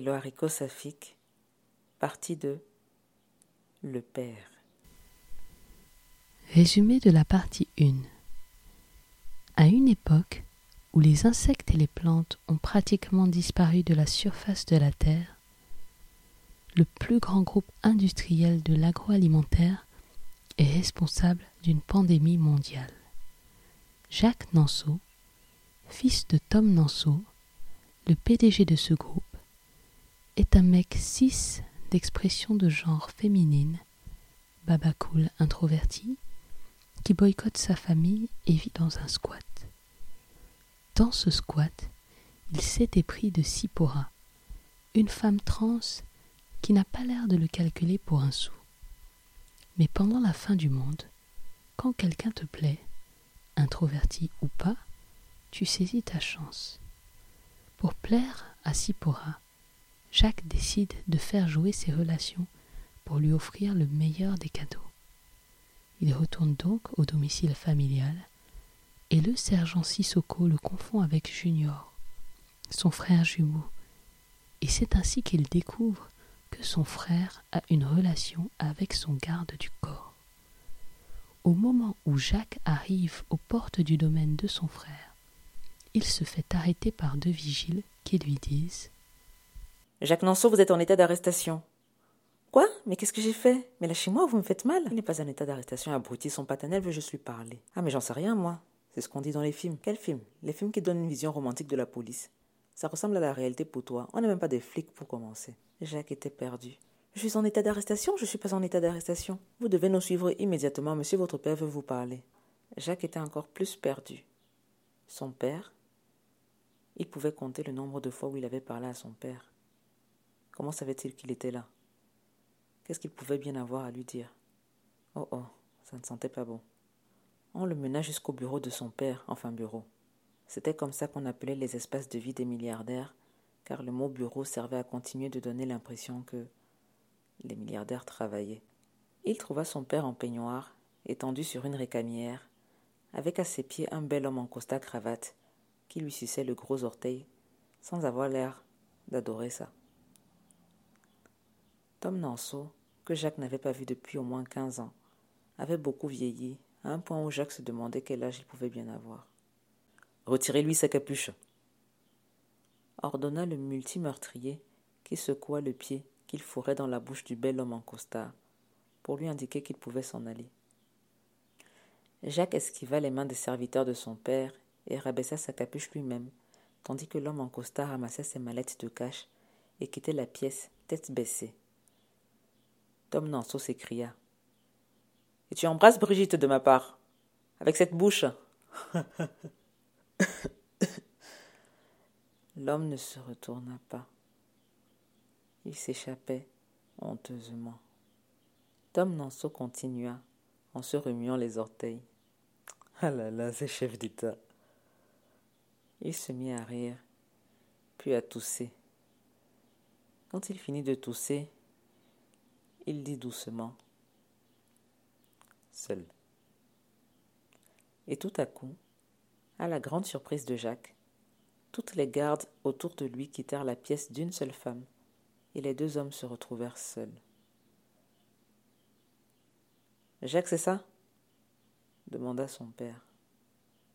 Et le partie 2 Le père. Résumé de la partie 1 À une époque où les insectes et les plantes ont pratiquement disparu de la surface de la Terre, le plus grand groupe industriel de l'agroalimentaire est responsable d'une pandémie mondiale. Jacques Nanceau, fils de Tom Nanceau, le PDG de ce groupe, est un mec cis d'expression de genre féminine, babacool introverti, qui boycotte sa famille et vit dans un squat. Dans ce squat, il s'était pris de Sipora, une femme trans qui n'a pas l'air de le calculer pour un sou. Mais pendant la fin du monde, quand quelqu'un te plaît, introverti ou pas, tu saisis ta chance. Pour plaire à Sipora, Jacques décide de faire jouer ses relations pour lui offrir le meilleur des cadeaux. Il retourne donc au domicile familial et le sergent Sissoko le confond avec Junior, son frère jumeau, et c'est ainsi qu'il découvre que son frère a une relation avec son garde du corps. Au moment où Jacques arrive aux portes du domaine de son frère, il se fait arrêter par deux vigiles qui lui disent Jacques Nanceau, vous êtes en état d'arrestation. Quoi? Mais qu'est-ce que j'ai fait? Mais lâchez-moi, vous me faites mal. Il n'est pas en état d'arrestation, abruti, son paternel veut juste lui parler. Ah, mais j'en sais rien, moi. C'est ce qu'on dit dans les films. Quels films? Les films qui donnent une vision romantique de la police. Ça ressemble à la réalité pour toi. On n'est même pas des flics pour commencer. Jacques était perdu. Je suis en état d'arrestation, je suis pas en état d'arrestation. Vous devez nous suivre immédiatement, monsieur votre père veut vous parler. Jacques était encore plus perdu. Son père? Il pouvait compter le nombre de fois où il avait parlé à son père. Comment savait-il qu'il était là? Qu'est-ce qu'il pouvait bien avoir à lui dire? Oh oh, ça ne sentait pas bon. On le mena jusqu'au bureau de son père, enfin bureau. C'était comme ça qu'on appelait les espaces de vie des milliardaires, car le mot bureau servait à continuer de donner l'impression que les milliardaires travaillaient. Il trouva son père en peignoir, étendu sur une récamière, avec à ses pieds un bel homme en costard cravate qui lui suçait le gros orteil sans avoir l'air d'adorer ça. Tom Nanceau, que Jacques n'avait pas vu depuis au moins quinze ans, avait beaucoup vieilli, à un point où Jacques se demandait quel âge il pouvait bien avoir. Retirez-lui sa capuche, ordonna le multimeurtrier qui secoua le pied qu'il fourrait dans la bouche du bel homme en costard pour lui indiquer qu'il pouvait s'en aller. Jacques esquiva les mains des serviteurs de son père et rabaissa sa capuche lui-même, tandis que l'homme en costard ramassait ses mallettes de cash et quittait la pièce tête baissée. Tom Nanceau s'écria. Et tu embrasses Brigitte de ma part, avec cette bouche. L'homme ne se retourna pas. Il s'échappait honteusement. Tom Nanceau continua en se remuant les orteils. Ah là là, c'est chef d'État. Il se mit à rire, puis à tousser. Quand il finit de tousser, il dit doucement Seul. Et tout à coup, à la grande surprise de Jacques, toutes les gardes autour de lui quittèrent la pièce d'une seule femme, et les deux hommes se retrouvèrent seuls. Jacques, c'est ça? demanda son père.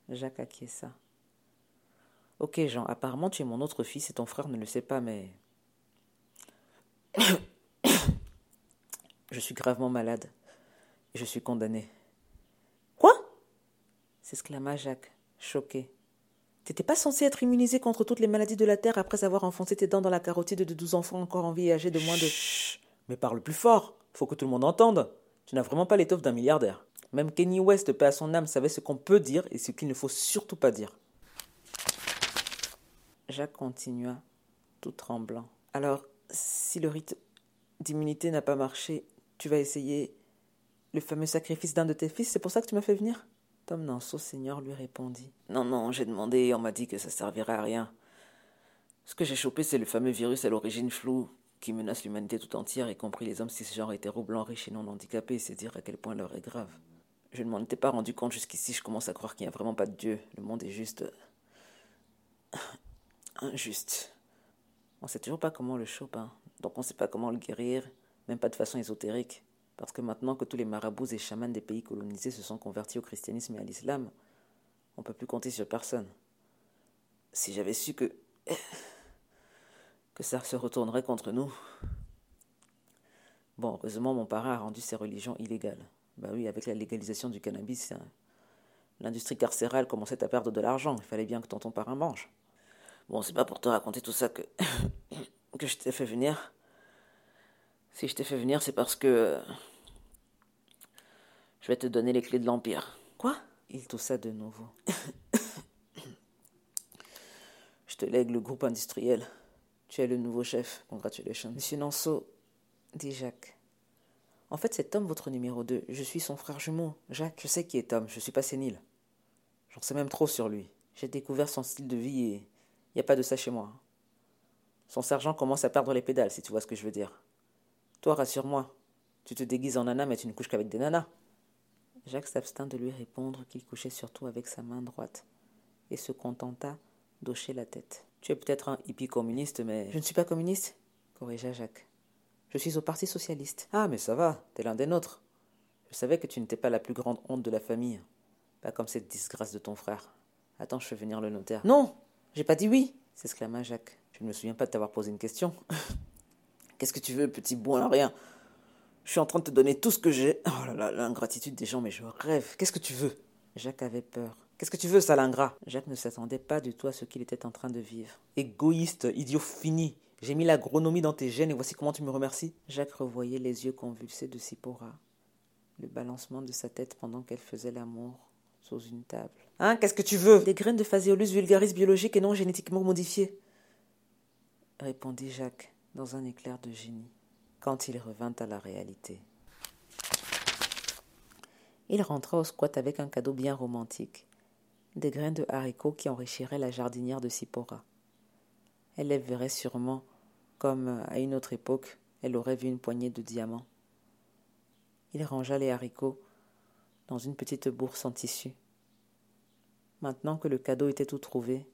Jacques acquiesça. Ok, Jean, apparemment tu es mon autre fils et ton frère ne le sait pas, mais. Je suis gravement malade. Et je suis condamné. Quoi? s'exclama Jacques, choqué. T'étais pas censé être immunisé contre toutes les maladies de la Terre après avoir enfoncé tes dents dans la carotide de douze enfants encore en vie et âgés de moins de. Chut Mais parle plus fort Faut que tout le monde entende Tu n'as vraiment pas l'étoffe d'un milliardaire. Même Kenny West, paix à son âme, savait ce qu'on peut dire et ce qu'il ne faut surtout pas dire. Jacques continua, tout tremblant. Alors, si le rite d'immunité n'a pas marché, tu vas essayer le fameux sacrifice d'un de tes fils, c'est pour ça que tu m'as fait venir? Tom Nanceau Seigneur lui répondit. Non, non, j'ai demandé et on m'a dit que ça servirait à rien. Ce que j'ai chopé, c'est le fameux virus à l'origine floue qui menace l'humanité tout entière, y compris les hommes cisgenres hétéro blancs riches et non handicapés, c'est dire à quel point l'heure est grave. Je ne m'en étais pas rendu compte jusqu'ici, je commence à croire qu'il n'y a vraiment pas de Dieu. Le monde est juste. injuste. On sait toujours pas comment le choper, hein. donc on ne sait pas comment le guérir, même pas de façon ésotérique. Parce que maintenant que tous les marabouts et chamans des pays colonisés se sont convertis au christianisme et à l'islam, on ne peut plus compter sur personne. Si j'avais su que. que ça se retournerait contre nous. Bon, heureusement, mon parrain a rendu ces religions illégales. Bah oui, avec la légalisation du cannabis, hein, l'industrie carcérale commençait à perdre de l'argent. Il fallait bien que tonton parrain mange. Bon, c'est pas pour te raconter tout ça que. que je t'ai fait venir. Si je t'ai fait venir, c'est parce que. Je vais te donner les clés de l'Empire. Quoi? Il toussa de nouveau. je te lègue le groupe industriel. Tu es le nouveau chef. Congratulations. Monsieur Nanceau, dit Jacques. En fait, c'est Tom votre numéro 2. Je suis son frère jumeau. Jacques, je sais qui est Tom. Je suis pas sénile. J'en sais même trop sur lui. J'ai découvert son style de vie et il n'y a pas de ça chez moi. Son sergent commence à perdre les pédales, si tu vois ce que je veux dire. Toi, rassure-moi. Tu te déguises en nana, mais tu ne couches qu'avec des nanas. Jacques s'abstint de lui répondre qu'il couchait surtout avec sa main droite et se contenta d'hocher la tête. Tu es peut-être un hippie communiste, mais. Je ne suis pas communiste, corrigea Jacques. Je suis au Parti socialiste. Ah, mais ça va, t'es l'un des nôtres. Je savais que tu n'étais pas la plus grande honte de la famille. Pas comme cette disgrâce de ton frère. Attends, je fais venir le notaire. Non J'ai pas dit oui s'exclama Jacques. Je ne me souviens pas de t'avoir posé une question. Qu'est-ce que tu veux, petit boin rien Je suis en train de te donner tout ce que j'ai. Oh là là, l'ingratitude des gens, mais je rêve. Qu'est-ce que tu veux? Jacques avait peur. Qu'est-ce que tu veux, sale ingrat? Jacques ne s'attendait pas du tout à ce qu'il était en train de vivre. Égoïste, idiot fini. J'ai mis l'agronomie dans tes gènes et voici comment tu me remercies. Jacques revoyait les yeux convulsés de Sipora, le balancement de sa tête pendant qu'elle faisait l'amour sous une table. Hein, qu'est-ce que tu veux? Des graines de Phaseolus vulgaris biologiques et non génétiquement modifiées, répondit Jacques dans un éclair de génie, quand il revint à la réalité. Il rentra au squat avec un cadeau bien romantique, des graines de haricots qui enrichiraient la jardinière de Sipora. Elle les verrait sûrement comme à une autre époque elle aurait vu une poignée de diamants. Il rangea les haricots dans une petite bourse en tissu. Maintenant que le cadeau était tout trouvé,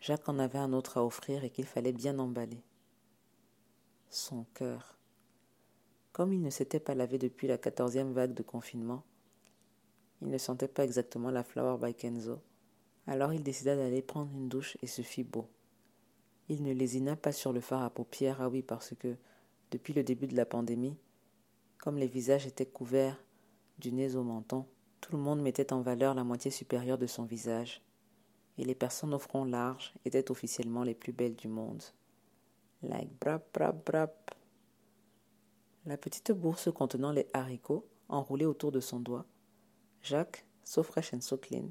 Jacques en avait un autre à offrir et qu'il fallait bien emballer. Son cœur. Comme il ne s'était pas lavé depuis la quatorzième vague de confinement, il ne sentait pas exactement la flower by Kenzo. Alors il décida d'aller prendre une douche et se fit beau. Il ne lésina pas sur le fard à paupières, ah oui, parce que, depuis le début de la pandémie, comme les visages étaient couverts du nez au menton, tout le monde mettait en valeur la moitié supérieure de son visage, et les personnes au front large étaient officiellement les plus belles du monde. Like brap brap brap. La petite bourse contenant les haricots enroulés autour de son doigt, Jacques, so fresh and so clean,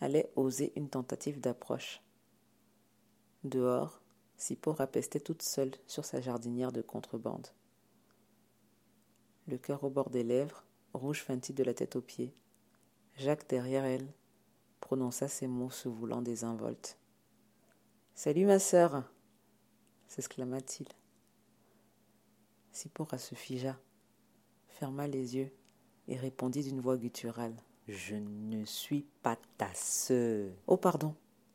allait oser une tentative d'approche. Dehors, Sipo rapestait toute seule sur sa jardinière de contrebande. Le cœur au bord des lèvres, rouge feinti de la tête aux pieds. Jacques derrière elle prononça ces mots se voulant désinvolte. Salut ma sœur s'exclama-t-il. Sipora se figea, ferma les yeux et répondit d'une voix gutturale. Je ne suis pas ta sœur. Oh pardon,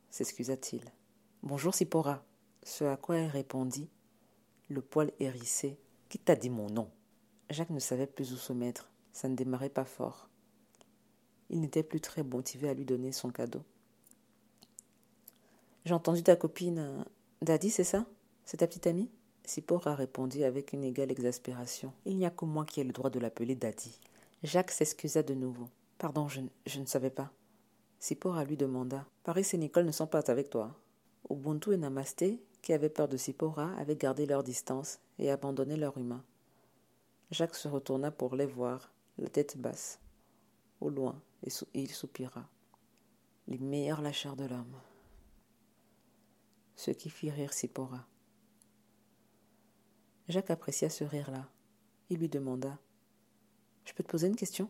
s'excusa-t-il. Bonjour Sipora. Ce à quoi elle répondit, le poil hérissé. Qui t'a dit mon nom Jacques ne savait plus où se mettre. Ça ne démarrait pas fort. Il n'était plus très motivé à lui donner son cadeau. J'ai entendu ta copine. Daddy, c'est ça? C'est ta petite amie? Sipora répondit avec une égale exaspération. Il n'y a que moi qui ai le droit de l'appeler Daddy. Jacques s'excusa de nouveau. Pardon, je, je ne savais pas. Sipora lui demanda. Paris et Nicole ne sont pas avec toi. Ubuntu et Namasté, qui avaient peur de Sipora, avaient gardé leur distance et abandonné leur humain. Jacques se retourna pour les voir, la tête basse, au loin, et, il soupira. Les meilleurs lâcheurs de l'homme. Ce qui fit rire Sipora. Jacques apprécia ce rire-là. Il lui demanda Je peux te poser une question?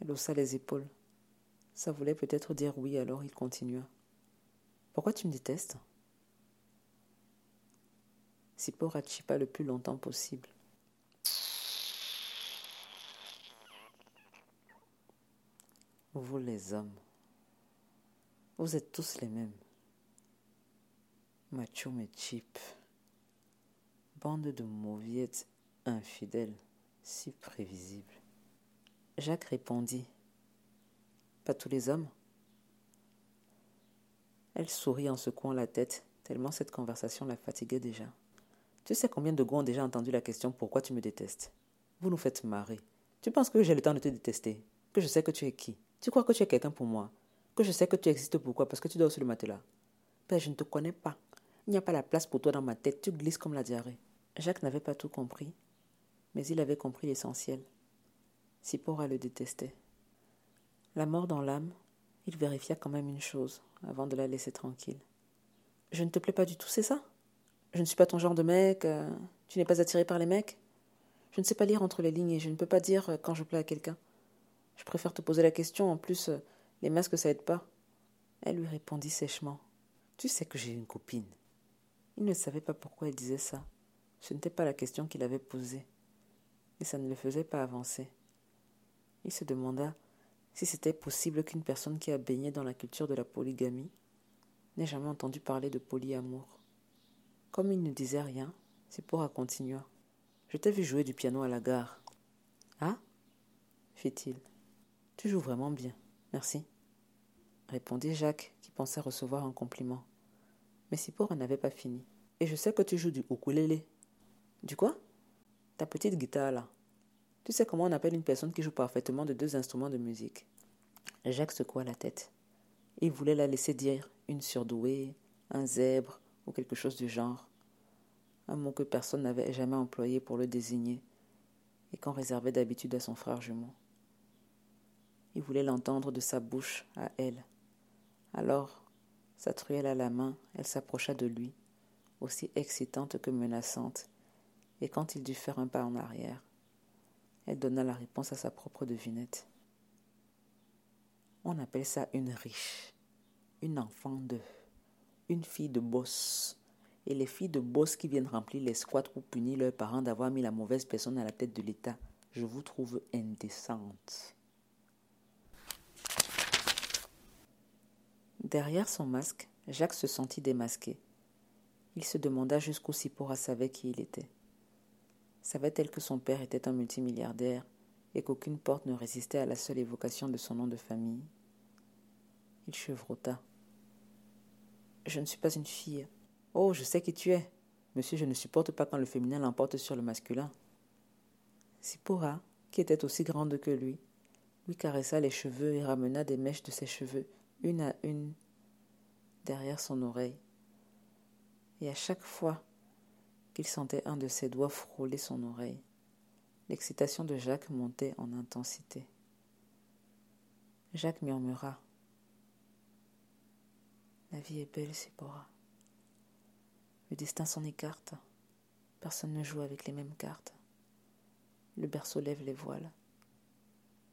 Elle haussa les épaules. Ça voulait peut-être dire oui, alors il continua. Pourquoi tu me détestes? Sipora chipa le plus longtemps possible. Vous les hommes, vous êtes tous les mêmes. Macho mais cheap. Bande de mauviettes infidèles, si prévisibles. Jacques répondit Pas tous les hommes Elle sourit en secouant la tête, tellement cette conversation la fatiguait déjà. Tu sais combien de gars ont déjà entendu la question Pourquoi tu me détestes? Vous nous faites marrer. Tu penses que j'ai le temps de te détester Que je sais que tu es qui Tu crois que tu es quelqu'un pour moi Que je sais que tu existes pourquoi Parce que tu dors sur le matelas. Père, je ne te connais pas. Il n'y a pas la place pour toi dans ma tête. Tu glisses comme la diarrhée. Jacques n'avait pas tout compris, mais il avait compris l'essentiel. Sipora le détestait. La mort dans l'âme, il vérifia quand même une chose avant de la laisser tranquille. Je ne te plais pas du tout, c'est ça? Je ne suis pas ton genre de mec, euh, tu n'es pas attiré par les mecs? Je ne sais pas lire entre les lignes et je ne peux pas dire euh, quand je plais à quelqu'un. Je préfère te poser la question, en plus, euh, les masques ça aide pas. Elle lui répondit sèchement. Tu sais que j'ai une copine. Il ne savait pas pourquoi elle disait ça. Ce n'était pas la question qu'il avait posée. Et ça ne le faisait pas avancer. Il se demanda si c'était possible qu'une personne qui a baigné dans la culture de la polygamie n'ait jamais entendu parler de polyamour. Comme il ne disait rien, Sipora continua. Je t'ai vu jouer du piano à la gare. Ah? fit-il. Tu joues vraiment bien. Merci. répondit Jacques, qui pensait recevoir un compliment. Mais Sipora n'avait pas fini. Et je sais que tu joues du ukulélé. Du quoi? Ta petite guitare là. Tu sais comment on appelle une personne qui joue parfaitement de deux instruments de musique? Jacques secoua la tête. Il voulait la laisser dire une surdouée, un zèbre, ou quelque chose du genre. Un mot que personne n'avait jamais employé pour le désigner et qu'on réservait d'habitude à son frère jumeau. Il voulait l'entendre de sa bouche à elle. Alors, sa truelle à la main, elle s'approcha de lui, aussi excitante que menaçante, et quand il dut faire un pas en arrière, elle donna la réponse à sa propre devinette. On appelle ça une riche, une enfant de une fille de boss. Et les filles de boss qui viennent remplir les squats pour punir leurs parents d'avoir mis la mauvaise personne à la tête de l'État, je vous trouve indécente. Derrière son masque, Jacques se sentit démasqué. Il se demanda jusqu'où Sipora savait qui il était. Savait-elle que son père était un multimilliardaire et qu'aucune porte ne résistait à la seule évocation de son nom de famille Il chevrota. Je ne suis pas une fille. Oh, je sais qui tu es. Monsieur, je ne supporte pas quand le féminin l'emporte sur le masculin. Sipora, qui était aussi grande que lui, lui caressa les cheveux et ramena des mèches de ses cheveux, une à une, derrière son oreille. Et à chaque fois qu'il sentait un de ses doigts frôler son oreille, l'excitation de Jacques montait en intensité. Jacques murmura la vie est belle, Sipora. Le destin s'en écarte. Personne ne joue avec les mêmes cartes. Le berceau lève les voiles.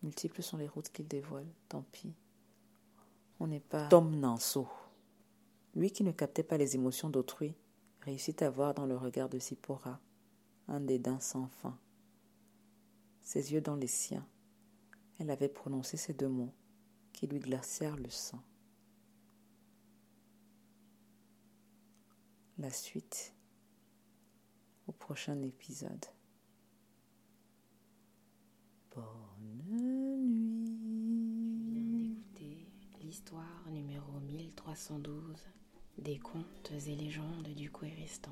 Multiples sont les routes qu'il dévoile. Tant pis. On n'est pas. Tom Nanso. Lui qui ne captait pas les émotions d'autrui, réussit à voir dans le regard de Sipora un dédain sans fin. Ses yeux dans les siens, elle avait prononcé ces deux mots qui lui glacèrent le sang. la suite au prochain épisode. Bonne nuit. d'écouter l'histoire numéro 1312 des contes et légendes du Kouéristan.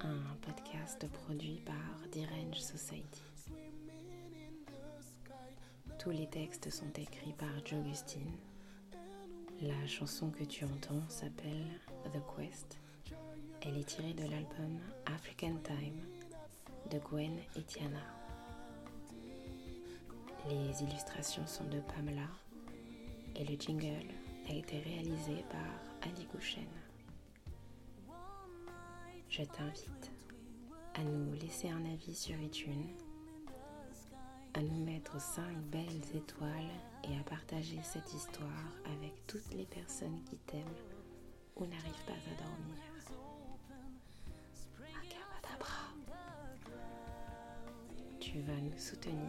Un podcast produit par Dirange Society. Tous les textes sont écrits par Jogustine. La chanson que tu entends s'appelle The Quest. Elle est tirée de l'album African Time de Gwen et Tiana. Les illustrations sont de Pamela et le jingle a été réalisé par Ali Gouchen. Je t'invite à nous laisser un avis sur iTunes, à nous mettre 5 belles étoiles et à partager cette histoire avec toutes les personnes qui t'aiment ou n'arrivent pas à dormir. Tu vas nous soutenir